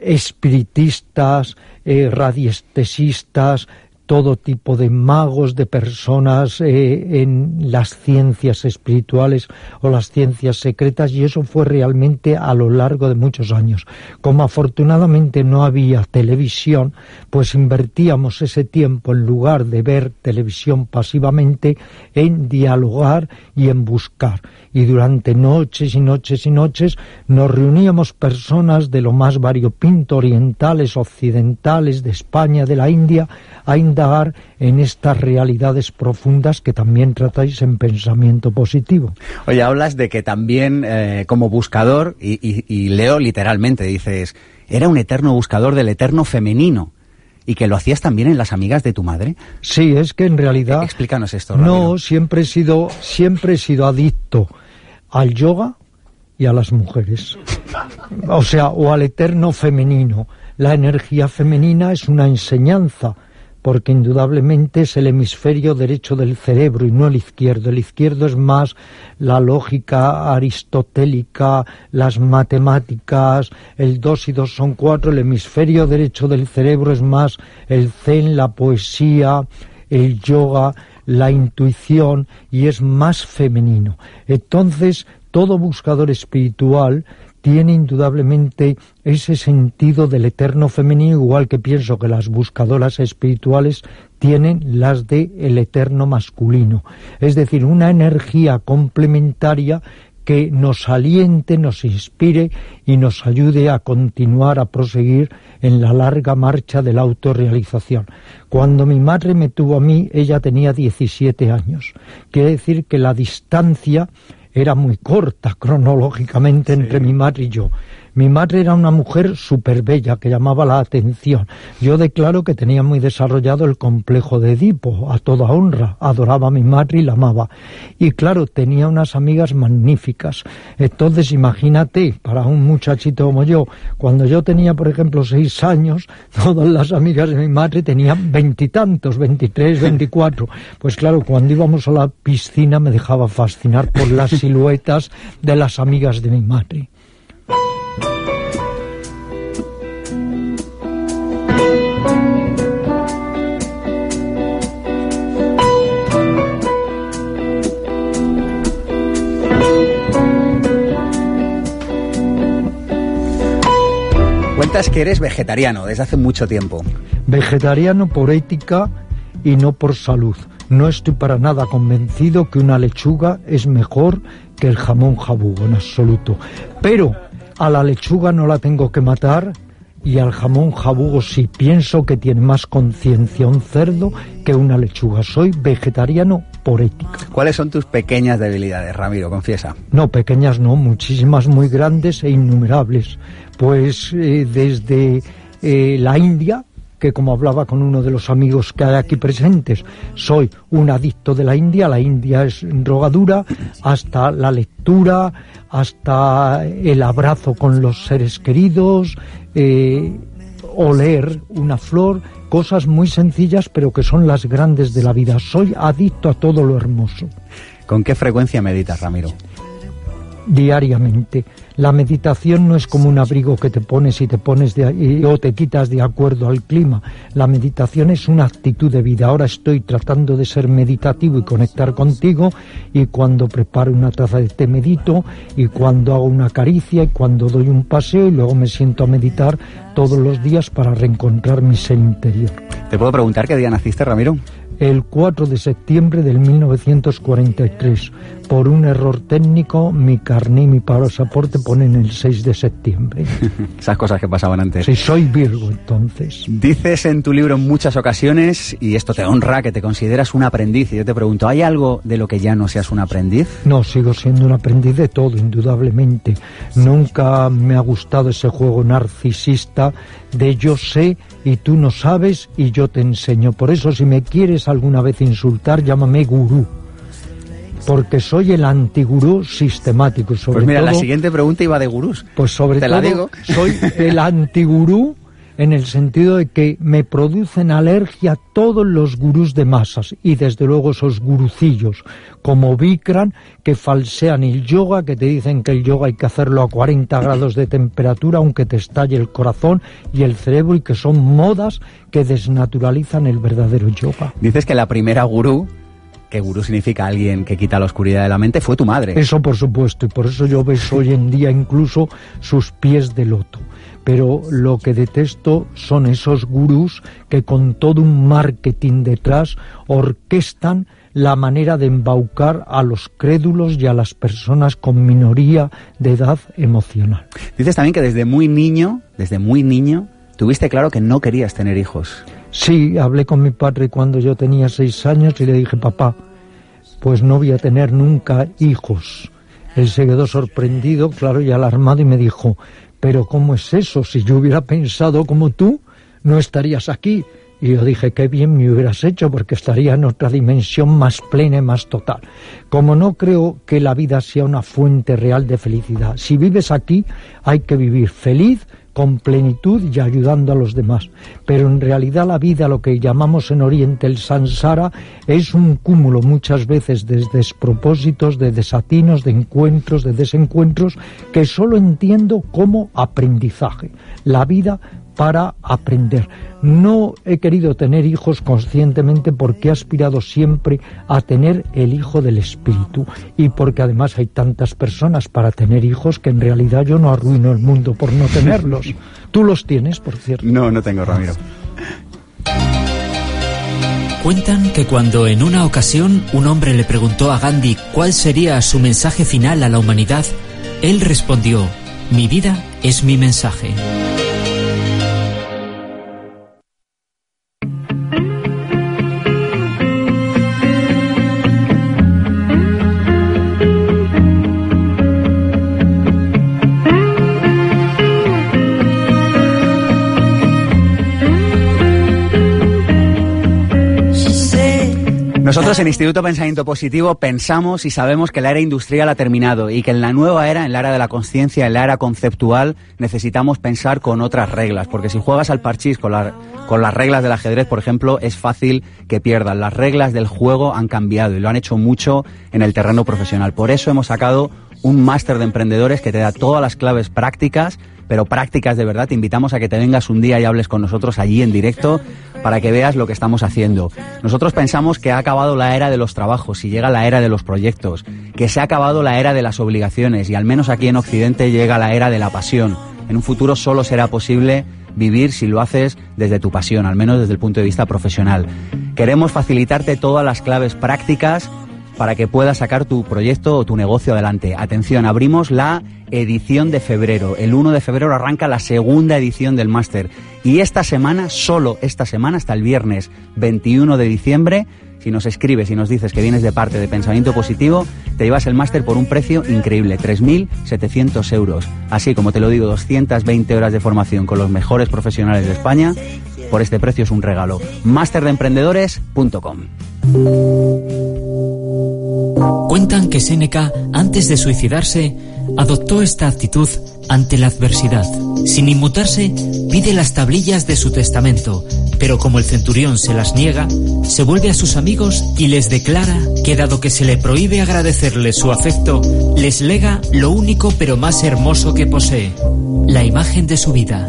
espiritistas, eh, radiestesistas, todo tipo de magos, de personas eh, en las ciencias espirituales o las ciencias secretas y eso fue realmente a lo largo de muchos años. Como afortunadamente no había televisión, pues invertíamos ese tiempo en lugar de ver televisión pasivamente en dialogar y en buscar. Y durante noches y noches y noches nos reuníamos personas de lo más variopinto, orientales, occidentales, de España, de la India, a indagar en estas realidades profundas que también tratáis en pensamiento positivo. Oye, hablas de que también eh, como buscador, y, leo literalmente, dices, era un eterno buscador del eterno femenino y que lo hacías también en las amigas de tu madre. Sí, es que en realidad. Explícanos esto. No, siempre he sido, siempre he sido adicto al yoga y a las mujeres. O sea, o al eterno femenino. La energía femenina es una enseñanza porque indudablemente es el hemisferio derecho del cerebro y no el izquierdo. El izquierdo es más la lógica aristotélica, las matemáticas, el dos y dos son cuatro. El hemisferio derecho del cerebro es más el zen, la poesía, el yoga, la intuición y es más femenino. Entonces, todo buscador espiritual tiene indudablemente ese sentido del eterno femenino, igual que pienso que las buscadoras espirituales tienen las de el eterno masculino. Es decir, una energía complementaria que nos aliente, nos inspire y nos ayude a continuar, a proseguir en la larga marcha de la autorrealización. Cuando mi madre me tuvo a mí, ella tenía 17 años. Quiere decir que la distancia era muy corta cronológicamente entre mi madre y yo. Mi madre era una mujer súper bella que llamaba la atención. Yo declaro que tenía muy desarrollado el complejo de Edipo, a toda honra. Adoraba a mi madre y la amaba. Y claro, tenía unas amigas magníficas. Entonces, imagínate, para un muchachito como yo, cuando yo tenía, por ejemplo, seis años, *laughs* todas las amigas de mi madre tenían veintitantos, veintitrés, veinticuatro. Pues claro, cuando íbamos a la piscina me dejaba fascinar por las *laughs* siluetas de las amigas de mi madre. Cuentas que eres vegetariano desde hace mucho tiempo. Vegetariano por ética y no por salud. No estoy para nada convencido que una lechuga es mejor que el jamón jabugo, en absoluto. Pero a la lechuga no la tengo que matar y al jamón jabugo sí pienso que tiene más conciencia un cerdo que una lechuga. Soy vegetariano por ética. ¿Cuáles son tus pequeñas debilidades, Ramiro? Confiesa. No, pequeñas no, muchísimas muy grandes e innumerables. Pues eh, desde eh, la India, que como hablaba con uno de los amigos que hay aquí presentes, soy un adicto de la India, la India es drogadura, hasta la lectura, hasta el abrazo con los seres queridos, eh, oler una flor, cosas muy sencillas pero que son las grandes de la vida. Soy adicto a todo lo hermoso. ¿Con qué frecuencia meditas, Ramiro? Diariamente. La meditación no es como un abrigo que te pones y te pones de, o te quitas de acuerdo al clima. La meditación es una actitud de vida. Ahora estoy tratando de ser meditativo y conectar contigo y cuando preparo una taza de té medito y cuando hago una caricia y cuando doy un paseo y luego me siento a meditar todos los días para reencontrar mi ser interior. ¿Te puedo preguntar qué día naciste, Ramiro? El 4 de septiembre del 1943. Por un error técnico, mi carné y mi pasaporte ponen el 6 de septiembre. *laughs* Esas cosas que pasaban antes. Sí, soy Virgo entonces. Dices en tu libro en muchas ocasiones, y esto te honra, que te consideras un aprendiz. Y yo te pregunto, ¿hay algo de lo que ya no seas un aprendiz? No, sigo siendo un aprendiz de todo, indudablemente. Nunca me ha gustado ese juego narcisista de yo sé y tú no sabes y yo te enseño. Por eso si me quieres alguna vez insultar, llámame gurú. Porque soy el antigurú sistemático. Sobre pues mira, la siguiente pregunta iba de gurús. Pues sobre todo, soy el antigurú en el sentido de que me producen alergia todos los gurús de masas y desde luego esos gurucillos como Bikram que falsean el yoga, que te dicen que el yoga hay que hacerlo a 40 grados de temperatura aunque te estalle el corazón y el cerebro y que son modas que desnaturalizan el verdadero yoga. Dices que la primera gurú que gurú significa alguien que quita la oscuridad de la mente, fue tu madre. Eso por supuesto, y por eso yo beso hoy en día incluso sus pies de loto pero lo que detesto son esos gurús que con todo un marketing detrás orquestan la manera de embaucar a los crédulos y a las personas con minoría de edad emocional. Dices también que desde muy niño, desde muy niño, tuviste claro que no querías tener hijos. Sí, hablé con mi padre cuando yo tenía seis años y le dije, papá, pues no voy a tener nunca hijos. Él se quedó sorprendido, claro, y alarmado y me dijo, pero ¿cómo es eso? Si yo hubiera pensado como tú, no estarías aquí. Y yo dije, qué bien me hubieras hecho porque estaría en otra dimensión más plena y más total. Como no creo que la vida sea una fuente real de felicidad. Si vives aquí, hay que vivir feliz, con plenitud y ayudando a los demás. Pero en realidad la vida, lo que llamamos en Oriente el sansara, es un cúmulo muchas veces de despropósitos, de desatinos, de encuentros, de desencuentros, que solo entiendo como aprendizaje. La vida para aprender. No he querido tener hijos conscientemente porque he aspirado siempre a tener el hijo del espíritu y porque además hay tantas personas para tener hijos que en realidad yo no arruino el mundo por no tenerlos. *laughs* Tú los tienes, por cierto. No, no tengo, Ramiro. Cuentan que cuando en una ocasión un hombre le preguntó a Gandhi cuál sería su mensaje final a la humanidad, él respondió, mi vida es mi mensaje. Nosotros en Instituto Pensamiento Positivo pensamos y sabemos que la era industrial ha terminado y que en la nueva era, en la era de la conciencia, en la era conceptual, necesitamos pensar con otras reglas. Porque si juegas al parchís con, con las reglas del ajedrez, por ejemplo, es fácil que pierdas. Las reglas del juego han cambiado y lo han hecho mucho en el terreno profesional. Por eso hemos sacado un máster de emprendedores que te da todas las claves prácticas pero prácticas de verdad. Te invitamos a que te vengas un día y hables con nosotros allí en directo para que veas lo que estamos haciendo. Nosotros pensamos que ha acabado la era de los trabajos y llega la era de los proyectos, que se ha acabado la era de las obligaciones y al menos aquí en Occidente llega la era de la pasión. En un futuro solo será posible vivir si lo haces desde tu pasión, al menos desde el punto de vista profesional. Queremos facilitarte todas las claves prácticas para que puedas sacar tu proyecto o tu negocio adelante. Atención, abrimos la edición de febrero. El 1 de febrero arranca la segunda edición del máster. Y esta semana, solo esta semana, hasta el viernes 21 de diciembre, si nos escribes y nos dices que vienes de parte de Pensamiento Positivo, te llevas el máster por un precio increíble, 3.700 euros. Así como te lo digo, 220 horas de formación con los mejores profesionales de España. Por este precio es un regalo. Masterdeemprendedores.com. Cuentan que Séneca, antes de suicidarse, adoptó esta actitud ante la adversidad. Sin inmutarse, pide las tablillas de su testamento, pero como el centurión se las niega, se vuelve a sus amigos y les declara que dado que se le prohíbe agradecerles su afecto, les lega lo único pero más hermoso que posee, la imagen de su vida.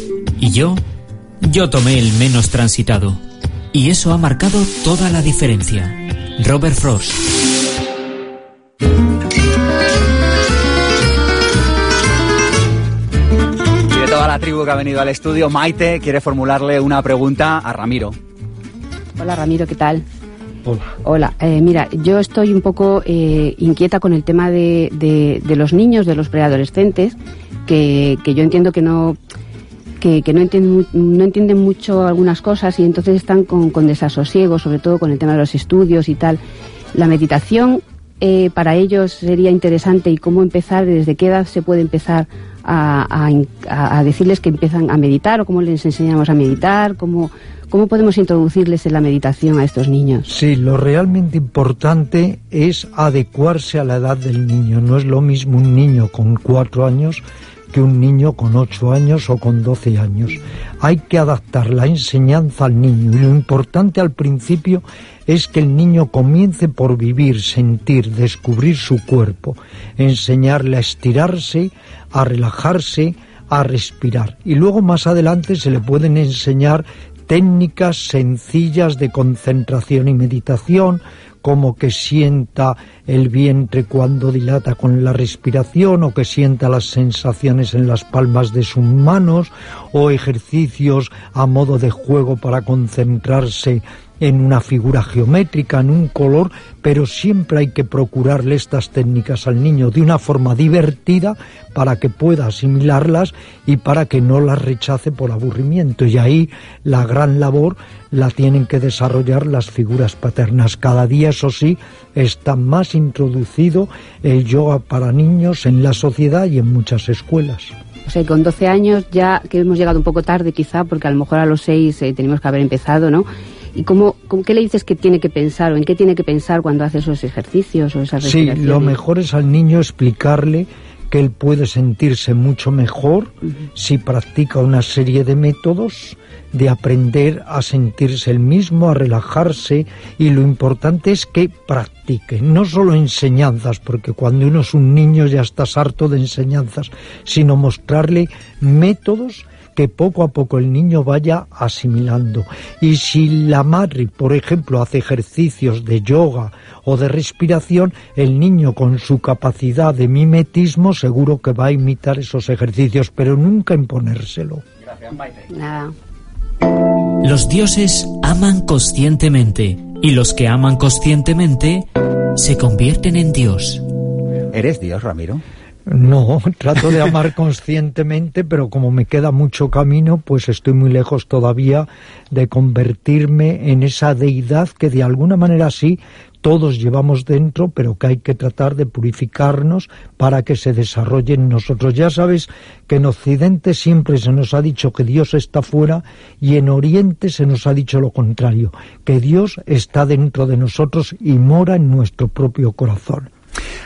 Y yo, yo tomé el menos transitado. Y eso ha marcado toda la diferencia. Robert Frost. Y de toda la tribu que ha venido al estudio, Maite quiere formularle una pregunta a Ramiro. Hola Ramiro, ¿qué tal? Hola. Hola, eh, mira, yo estoy un poco eh, inquieta con el tema de, de- de los niños, de los preadolescentes, que, que yo entiendo que no que, que no, entienden, no entienden mucho algunas cosas y entonces están con, con desasosiego, sobre todo con el tema de los estudios y tal. La meditación eh, para ellos sería interesante y cómo empezar, desde qué edad se puede empezar a- a- a decirles que empiezan a meditar o cómo les enseñamos a meditar, cómo, cómo podemos introducirles en la meditación a estos niños. Sí, lo realmente importante es adecuarse a la edad del niño. No es lo mismo un niño con cuatro años que un niño con ocho años o con doce años. Hay que adaptar la enseñanza al niño y lo importante al principio es que el niño comience por vivir, sentir, descubrir su cuerpo, enseñarle a estirarse, a relajarse, a respirar. Y luego más adelante se le pueden enseñar técnicas sencillas de concentración y meditación, como que sienta el vientre cuando dilata con la respiración o que sienta las sensaciones en las palmas de sus manos o ejercicios a modo de juego para concentrarse en una figura geométrica, en un color, pero siempre hay que procurarle estas técnicas al niño de una forma divertida para que pueda asimilarlas y para que no las rechace por aburrimiento. Y ahí la gran labor la tienen que desarrollar las figuras paternas. Cada día, eso sí, está más introducido el yoga para niños en la sociedad y en muchas escuelas. O sea, con 12 años ya que hemos llegado un poco tarde quizá, porque a lo mejor a los 6 eh, tenemos que haber empezado, ¿no? ¿Y cómo, cómo- qué le dices que tiene que pensar o en qué tiene que pensar cuando hace esos ejercicios o esas Sí, lo mejor es al niño explicarle que él puede sentirse mucho mejor si practica una serie de métodos de aprender a sentirse el mismo, a relajarse y lo importante es que practique, no solo enseñanzas, porque cuando uno es un niño ya estás harto de enseñanzas, sino mostrarle métodos que poco a poco el niño vaya asimilando. Y si la madre, por ejemplo, hace ejercicios de yoga o de respiración, el niño con su capacidad de mimetismo seguro que va a imitar esos ejercicios, pero nunca imponérselo. Nada. Los dioses aman conscientemente y los que aman conscientemente se convierten en Dios. ¿Eres Dios, Ramiro? No, *laughs* trato de amar conscientemente, pero como me queda mucho camino, pues estoy muy lejos todavía de convertirme en esa deidad que de alguna manera sí todos llevamos dentro, pero que hay que tratar de purificarnos para que se desarrolle en nosotros. Ya sabes que en Occidente siempre se nos ha dicho que Dios está fuera y en Oriente se nos ha dicho lo contrario, que Dios está dentro de nosotros y mora en nuestro propio corazón.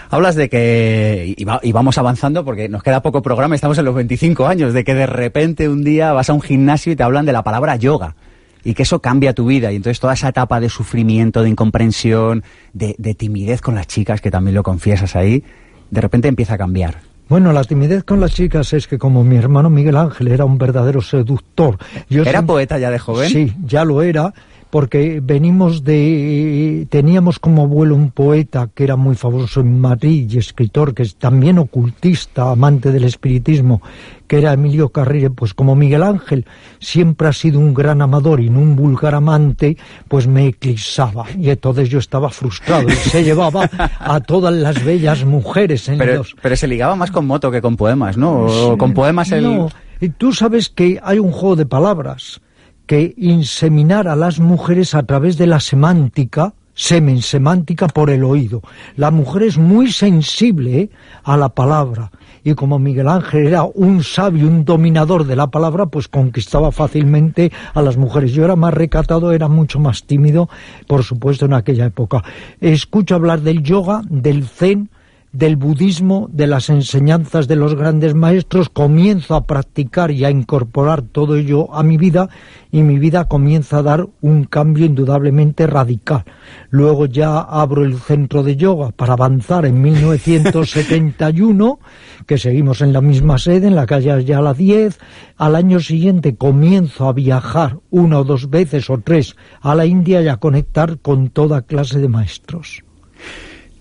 Hablas de que, y, va- y vamos avanzando porque nos queda poco programa, estamos en los 25 años, de que de repente un día vas a un gimnasio y te hablan de la palabra yoga y que eso cambia tu vida y entonces toda esa etapa de sufrimiento, de incomprensión, de, de timidez con las chicas, que también lo confiesas ahí, de repente empieza a cambiar. Bueno, la timidez con las chicas es que como mi hermano Miguel Ángel era un verdadero seductor. Yo ¿Era siempre- poeta ya de joven? Sí, ya lo era, porque venimos de... Teníamos como abuelo un poeta que era muy famoso en Madrid y escritor, que es también ocultista, amante del espiritismo, que era Emilio Carrere, pues como Miguel Ángel siempre ha sido un gran amador y no un vulgar amante, pues me eclipsaba. Y entonces yo estaba frustrado y se llevaba a todas las bellas mujeres en Pero, los... pero se ligaba más con moto que con poemas, ¿no? O con poemas el... No, y tú sabes que hay un juego de palabras que inseminar a las mujeres a través de la semántica semen, semántica por el oído. La mujer es muy sensible ¿eh? a la palabra y como Miguel Ángel era un sabio, un dominador de la palabra, pues conquistaba fácilmente a las mujeres. Yo era más recatado, era mucho más tímido, por supuesto, en aquella época. Escucho hablar del yoga, del zen, del budismo, de las enseñanzas de los grandes maestros, comienzo a practicar y a incorporar todo ello a mi vida y mi vida comienza a dar un cambio indudablemente radical. Luego ya abro el centro de yoga para avanzar en 1971, *laughs* que seguimos en la misma sede, en la calle Ayala 10. Al año siguiente comienzo a viajar una o dos veces o tres a la India y a conectar con toda clase de maestros.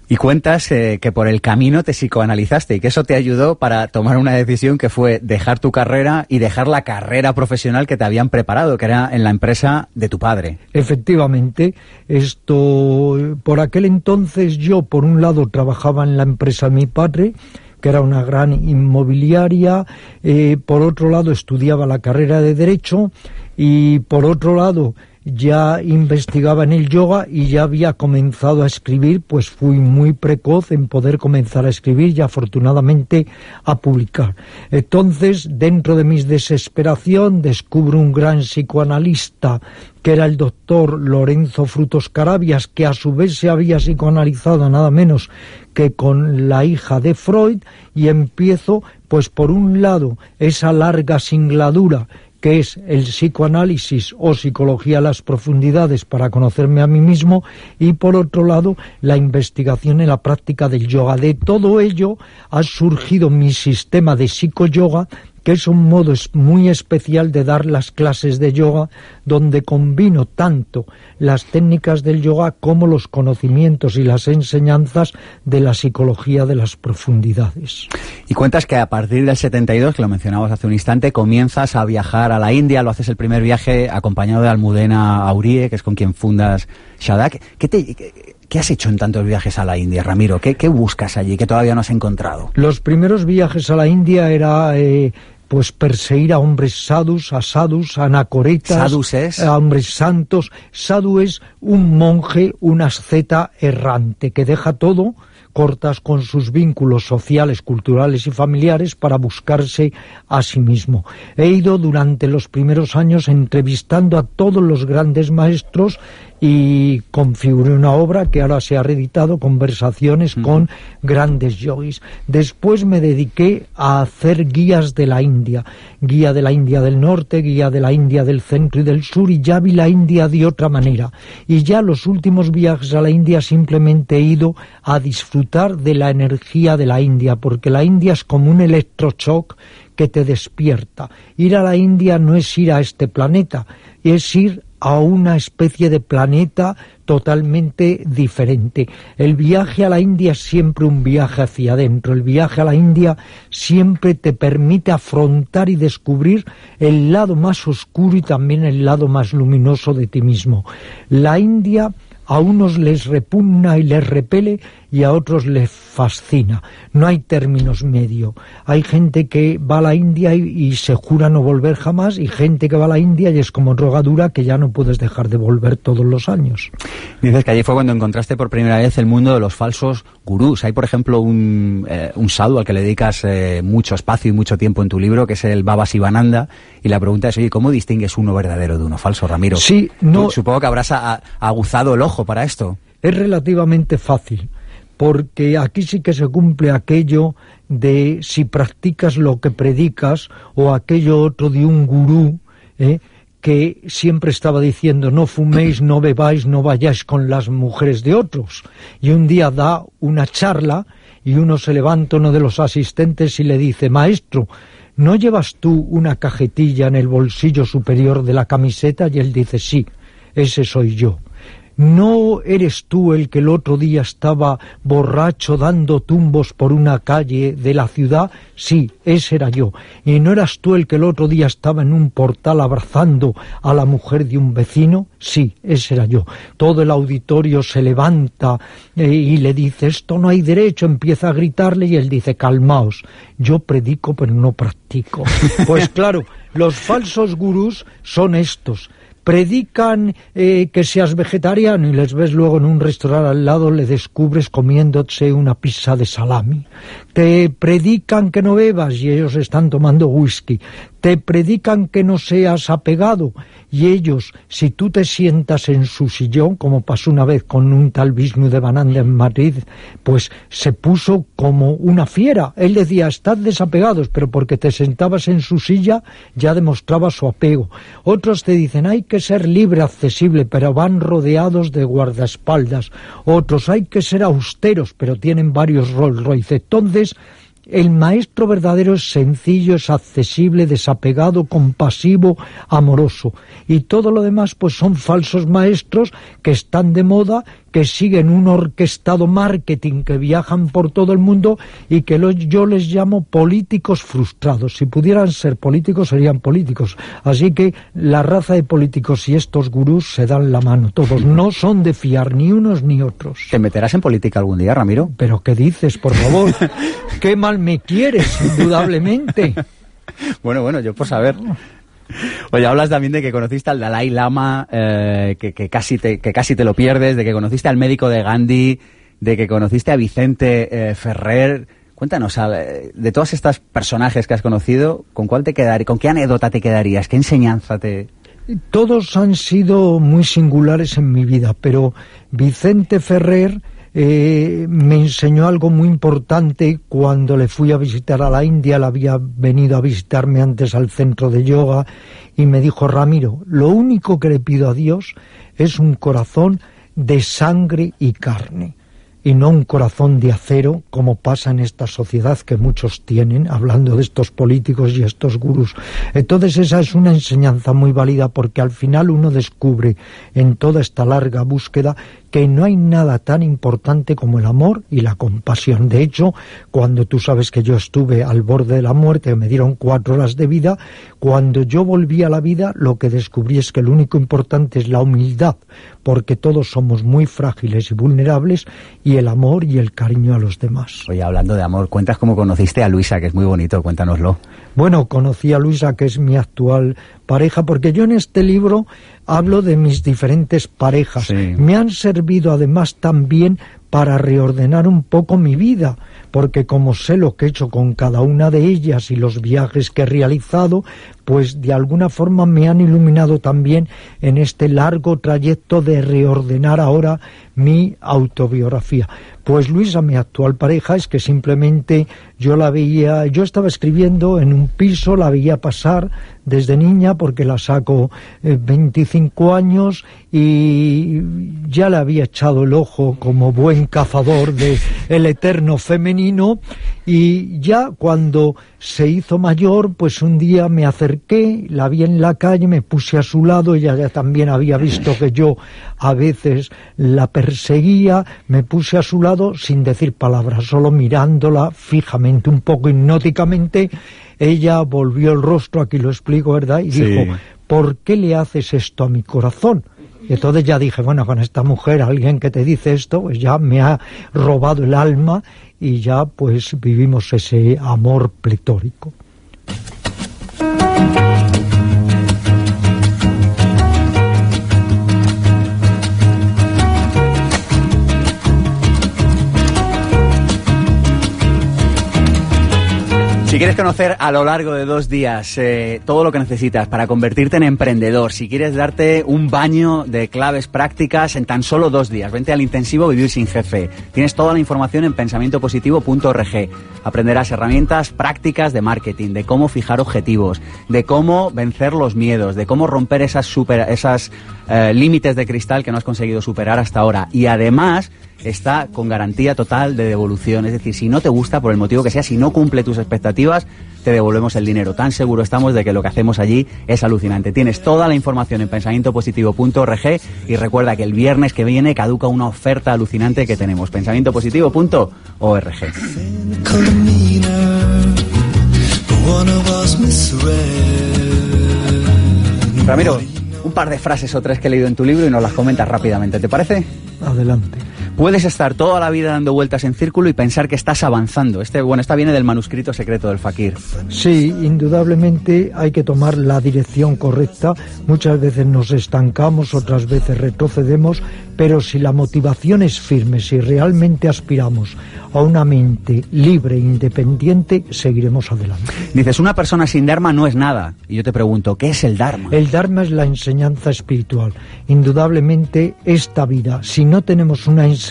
Y cuentas eh, que por el camino te psicoanalizaste y que eso te ayudó para tomar una decisión que fue dejar tu carrera y dejar la carrera profesional que te habían preparado, que era en la empresa de tu padre. Efectivamente, esto por aquel entonces yo por un lado trabajaba en la empresa de mi padre, que era una gran inmobiliaria, eh, por otro lado estudiaba la carrera de Derecho y por otro lado ya investigaba en el yoga y ya había comenzado a escribir, pues fui muy precoz en poder comenzar a escribir y afortunadamente a publicar. Entonces, dentro de mi desesperación, descubro un gran psicoanalista que era el doctor Lorenzo Frutos Carabias, que a su vez se había psicoanalizado nada menos que con la hija de Freud, y empiezo, pues por un lado, esa larga singladura que es el psicoanálisis o psicología a las profundidades para conocerme a mí mismo, y por otro lado, la investigación en la práctica del yoga. De todo ello ha surgido mi sistema de psicoyoga que es un modo muy especial de dar las clases de yoga, donde combino tanto las técnicas del yoga como los conocimientos y las enseñanzas de la psicología de las profundidades. Y cuentas que a partir del 72, que lo mencionabas hace un instante, comienzas a viajar a la India, lo haces el primer viaje acompañado de Almudena Aurie, que es con quien fundas Shadak. ¿Qué te, ¿Qué has hecho en tantos viajes a la India, Ramiro? ¿Qué, buscas allí que todavía no has encontrado? Los primeros viajes a la India era eh, pues perseguir a hombres sadus, a sadus, a anacoretas, a hombres santos. Sadu es un monje, un asceta errante que deja todo, cortas con sus vínculos sociales, culturales y familiares para buscarse a sí mismo. He ido durante los primeros años entrevistando a todos los grandes maestros y configuré una obra que ahora se ha reeditado, Conversaciones con grandes yogis. Después me dediqué a hacer guías de la India, guía de la India del norte, guía de la India del centro y del sur, y ya vi la India de otra manera. Y ya los últimos viajes a la India simplemente he ido a disfrutar de la energía de la India, porque la India es como un electroshock que te despierta. Ir a la India no es ir a este planeta, es ir a una especie de planeta totalmente diferente. El viaje a la India es siempre un viaje hacia adentro. El viaje a la India siempre te permite afrontar y descubrir el lado más oscuro y también el lado más luminoso de ti mismo. La India a unos les repugna y les repele y a otros les fascina. No hay términos medio. Hay gente que va a la India y, se jura no volver jamás y gente que va a la India y es como drogadura que ya no puedes dejar de volver todos los años. Dices que allí fue cuando encontraste por primera vez el mundo de los falsos gurús. Hay, por ejemplo, un, eh, un sadhu al que le dedicas eh, mucho espacio y mucho tiempo en tu libro, que es el Baba Sivananda, y la pregunta es, oye, ¿cómo distingues uno verdadero de uno falso, Ramiro? Sí, no... supongo que habrás aguzado el ojo para esto. Es relativamente fácil porque aquí sí que se cumple aquello de si practicas lo que predicas o aquello otro de un gurú ¿eh? que siempre estaba diciendo no fuméis, no bebáis, no vayáis con las mujeres de otros. Y un día da una charla y uno se levanta, uno de los asistentes, y le dice, maestro, ¿no llevas tú una cajetilla en el bolsillo superior de la camiseta? Y él dice, sí, ese soy yo. ¿No eres tú el que el otro día estaba borracho dando tumbos por una calle de la ciudad? Sí, ese era yo. ¿Y no eras tú el que el otro día estaba en un portal abrazando a la mujer de un vecino? Sí, ese era yo. Todo el auditorio se levanta eh, y le dice, esto no hay derecho, empieza a gritarle y él dice, calmaos, yo predico pero no practico. *laughs* Pues claro, los falsos gurús son estos predican eh, que seas vegetariano y les ves luego en un restaurante al lado, le descubres comiéndose una pizza de salami. Te predican que no bebas y ellos están tomando whisky. Te predican que no seas apegado y ellos, si tú te sientas en su sillón, como pasó una vez con un tal Vishnu de Bananda en Madrid, pues se puso como una fiera. Él decía, estad desapegados, pero porque te sentabas en su silla ya demostraba su apego. Otros te dicen, hay que ser libre, accesible, pero van rodeados de guardaespaldas. Otros, hay que ser austeros, pero tienen varios Rolls Royce. Entonces, el maestro verdadero es sencillo, es accesible, desapegado, compasivo, amoroso. Y todo lo demás pues son falsos maestros que están de moda que siguen un orquestado marketing, que viajan por todo el mundo y que yo les llamo políticos frustrados. Si pudieran ser políticos, serían políticos. Así que la raza de políticos y estos gurús se dan la mano todos. No son de fiar ni unos ni otros. ¿Te meterás en política algún día, Ramiro? ¿Pero qué dices, por favor? *laughs* ¿Qué mal me quieres, indudablemente? Bueno, bueno, yo por saber. Oye, hablas también de que conociste al Dalai Lama, eh, que, casi te, que casi te lo pierdes, de que conociste al médico de Gandhi, de que conociste a Vicente eh, Ferrer. Cuéntanos, de todos estos personajes que has conocido, ¿con cuál te quedaría, con qué anécdota te quedarías, qué enseñanza te...? Todos han sido muy singulares en mi vida, pero Vicente Ferrer eh, me enseñó algo muy importante cuando le fui a visitar a la India, le había venido a visitarme antes al centro de yoga y me dijo, Ramiro, lo único que le pido a Dios es un corazón de sangre y carne y no un corazón de acero como pasa en esta sociedad que muchos tienen, hablando de estos políticos y estos gurús. Entonces esa es una enseñanza muy válida porque al final uno descubre en toda esta larga búsqueda que no hay nada tan importante como el amor y la compasión. De hecho, cuando tú sabes que yo estuve al borde de la muerte, me dieron cuatro horas de vida, cuando yo volví a la vida, lo que descubrí es que lo único importante es la humildad, porque todos somos muy frágiles y vulnerables, y el amor y el cariño a los demás. Oye, hablando de amor, cuentas cómo conociste a Luisa, que es muy bonito, cuéntanoslo. Bueno, conocí a Luisa, que es mi actual pareja, porque yo en este libro hablo de mis diferentes parejas. Me han servido además también para reordenar un poco mi vida, porque como sé lo que he hecho con cada una de ellas y los viajes que he realizado, pues de alguna forma me han iluminado también en este largo trayecto de reordenar ahora mi autobiografía. Pues Luisa, mi actual pareja, es que simplemente yo la veía, yo estaba escribiendo en un piso, la veía pasar desde niña porque la saco 25 eh, años y ya le había echado el ojo como buen cazador de el eterno femenino y ya cuando se hizo mayor, pues un día me acerqué, la vi en la calle, me puse a su lado, ella ya también había visto que yo a veces la perseguía, me puse a su lado sin decir palabras, solo mirándola fijamente, un poco hipnóticamente, ella volvió el rostro, aquí lo explico, ¿verdad? Y dijo, ¿por qué le haces esto a mi corazón? Y entonces ya dije, bueno, con esta mujer, alguien que te dice esto, pues ya me ha robado el alma y ya pues vivimos ese amor pletórico. Si quieres conocer a lo largo de dos días eh, todo lo que necesitas para convertirte en emprendedor, si quieres darte un baño de claves prácticas en tan solo dos días, vente al intensivo Vivir sin Jefe. Tienes toda la información en pensamientopositivo.org. Aprenderás herramientas prácticas de marketing, de cómo fijar objetivos, de cómo vencer los miedos, de cómo romper esas, esas eh, límites de cristal que no has conseguido superar hasta ahora. Y además está con garantía total de devolución. Es decir, si no te gusta, por el motivo que sea, si no cumple tus expectativas, te devolvemos el dinero. Tan seguro estamos de que lo que hacemos allí es alucinante. Tienes toda la información en pensamientopositivo.org y recuerda que el viernes que viene caduca una oferta alucinante que tenemos. Pensamientopositivo.org. Ramiro, un par de frases o tres que he leído en tu libro y nos las comentas rápidamente, ¿te parece? Adelante. Puedes estar toda la vida dando vueltas en círculo y pensar que estás avanzando. Este, bueno, esta viene del manuscrito secreto del fakir. Sí, indudablemente hay que tomar la dirección correcta. Muchas veces nos estancamos, otras veces retrocedemos, pero si la motivación es firme, si realmente aspiramos a una mente libre e independiente, seguiremos adelante. Dices, una persona sin Dharma no es nada. Y yo te pregunto, ¿qué es el Dharma? El Dharma es la enseñanza espiritual. Indudablemente, esta vida, si no tenemos una enseñanza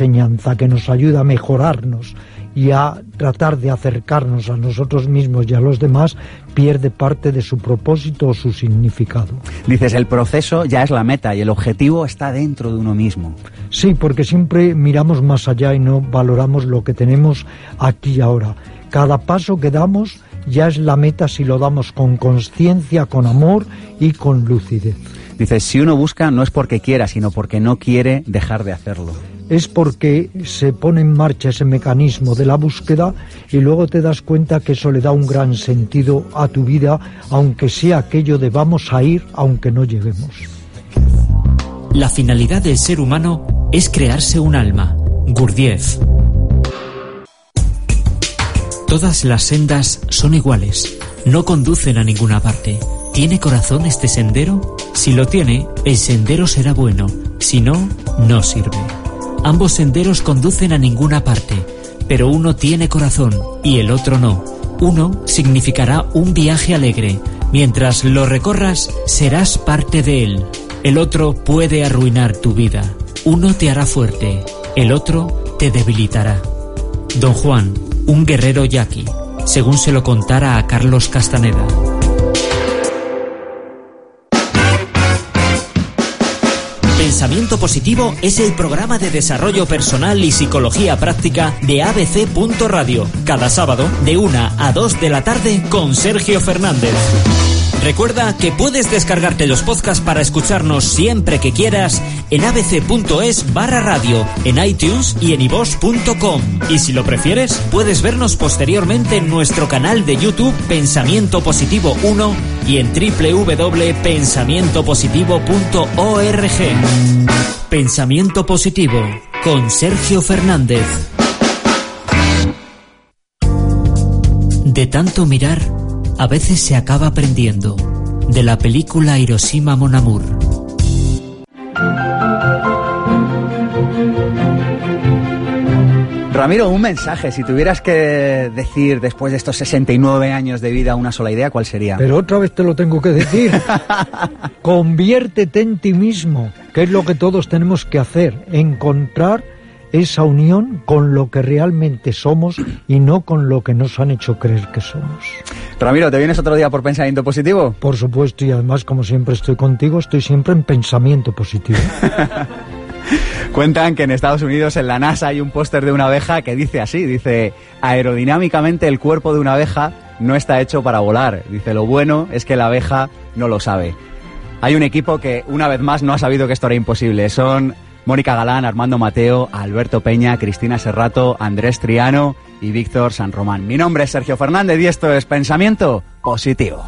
que nos ayuda a mejorarnos, y a tratar de acercarnos a nosotros mismos y a los demás, pierde parte de su propósito o su significado. Dices, el proceso ya es la meta y el objetivo está dentro de uno mismo. Sí, porque siempre miramos más allá y no valoramos lo que tenemos aquí y ahora. Cada paso que damos ya es la meta si lo damos con conciencia, con amor y con lucidez. Dices, si uno busca no es porque quiera, sino porque no quiere dejar de hacerlo es porque se pone en marcha ese mecanismo de la búsqueda y luego te das cuenta que eso le da un gran sentido a tu vida, aunque sea aquello de vamos a ir aunque no lleguemos. La finalidad del ser humano es crearse un alma. Gurdjieff. Todas las sendas son iguales, no conducen a ninguna parte. ¿Tiene corazón este sendero? Si lo tiene, el sendero será bueno, si no, no sirve. Ambos senderos conducen a ninguna parte, pero uno tiene corazón y el otro no. Uno significará un viaje alegre. Mientras lo recorras, serás parte de él. El otro puede arruinar tu vida. Uno te hará fuerte, el otro te debilitará. Don Juan, un guerrero yaqui, según se lo contara a Carlos Castaneda. Pensamiento Positivo es el programa de desarrollo personal y psicología práctica de abc.radio. Cada sábado de 1 a 2 de la tarde con Sergio Fernández. Recuerda que puedes descargarte los podcasts para escucharnos siempre que quieras en abc.es barra radio, en iTunes y en ivos.com. Y si lo prefieres, puedes vernos posteriormente en nuestro canal de YouTube Pensamiento Positivo 1 y en www.pensamientopositivo.org. Pensamiento Positivo con Sergio Fernández. De tanto mirar, a veces se acaba aprendiendo. De la película Hiroshima Mon Amour. Ramiro, un mensaje. Si tuvieras que decir después de estos 69 años de vida una sola idea, ¿cuál sería? Pero otra vez te lo tengo que decir. *laughs* Conviértete en ti mismo, que es lo que todos tenemos que hacer. Encontrar esa unión con lo que realmente somos y no con lo que nos han hecho creer que somos. Ramiro, ¿te vienes otro día por pensamiento positivo? Por supuesto, y además, como siempre estoy contigo, estoy siempre en pensamiento positivo. *laughs* Cuentan que en Estados Unidos, en la NASA, hay un póster de una abeja que dice así, dice, aerodinámicamente el cuerpo de una abeja no está hecho para volar. Dice, lo bueno es que la abeja no lo sabe. Hay un equipo que una vez más no ha sabido que esto era imposible. Son Mónica Galán, Armando Mateo, Alberto Peña, Cristina Serrato, Andrés Triano y Víctor San Román. Mi nombre es Sergio Fernández y esto es Pensamiento Positivo.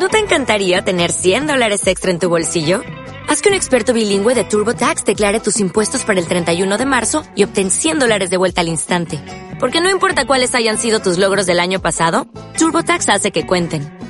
¿No te encantaría tener 100 dólares extra en tu bolsillo? Haz que un experto bilingüe de TurboTax declare tus impuestos para el 31 de marzo y obtén 100 dólares de vuelta al instante. Porque no importa cuáles hayan sido tus logros del año pasado, TurboTax hace que cuenten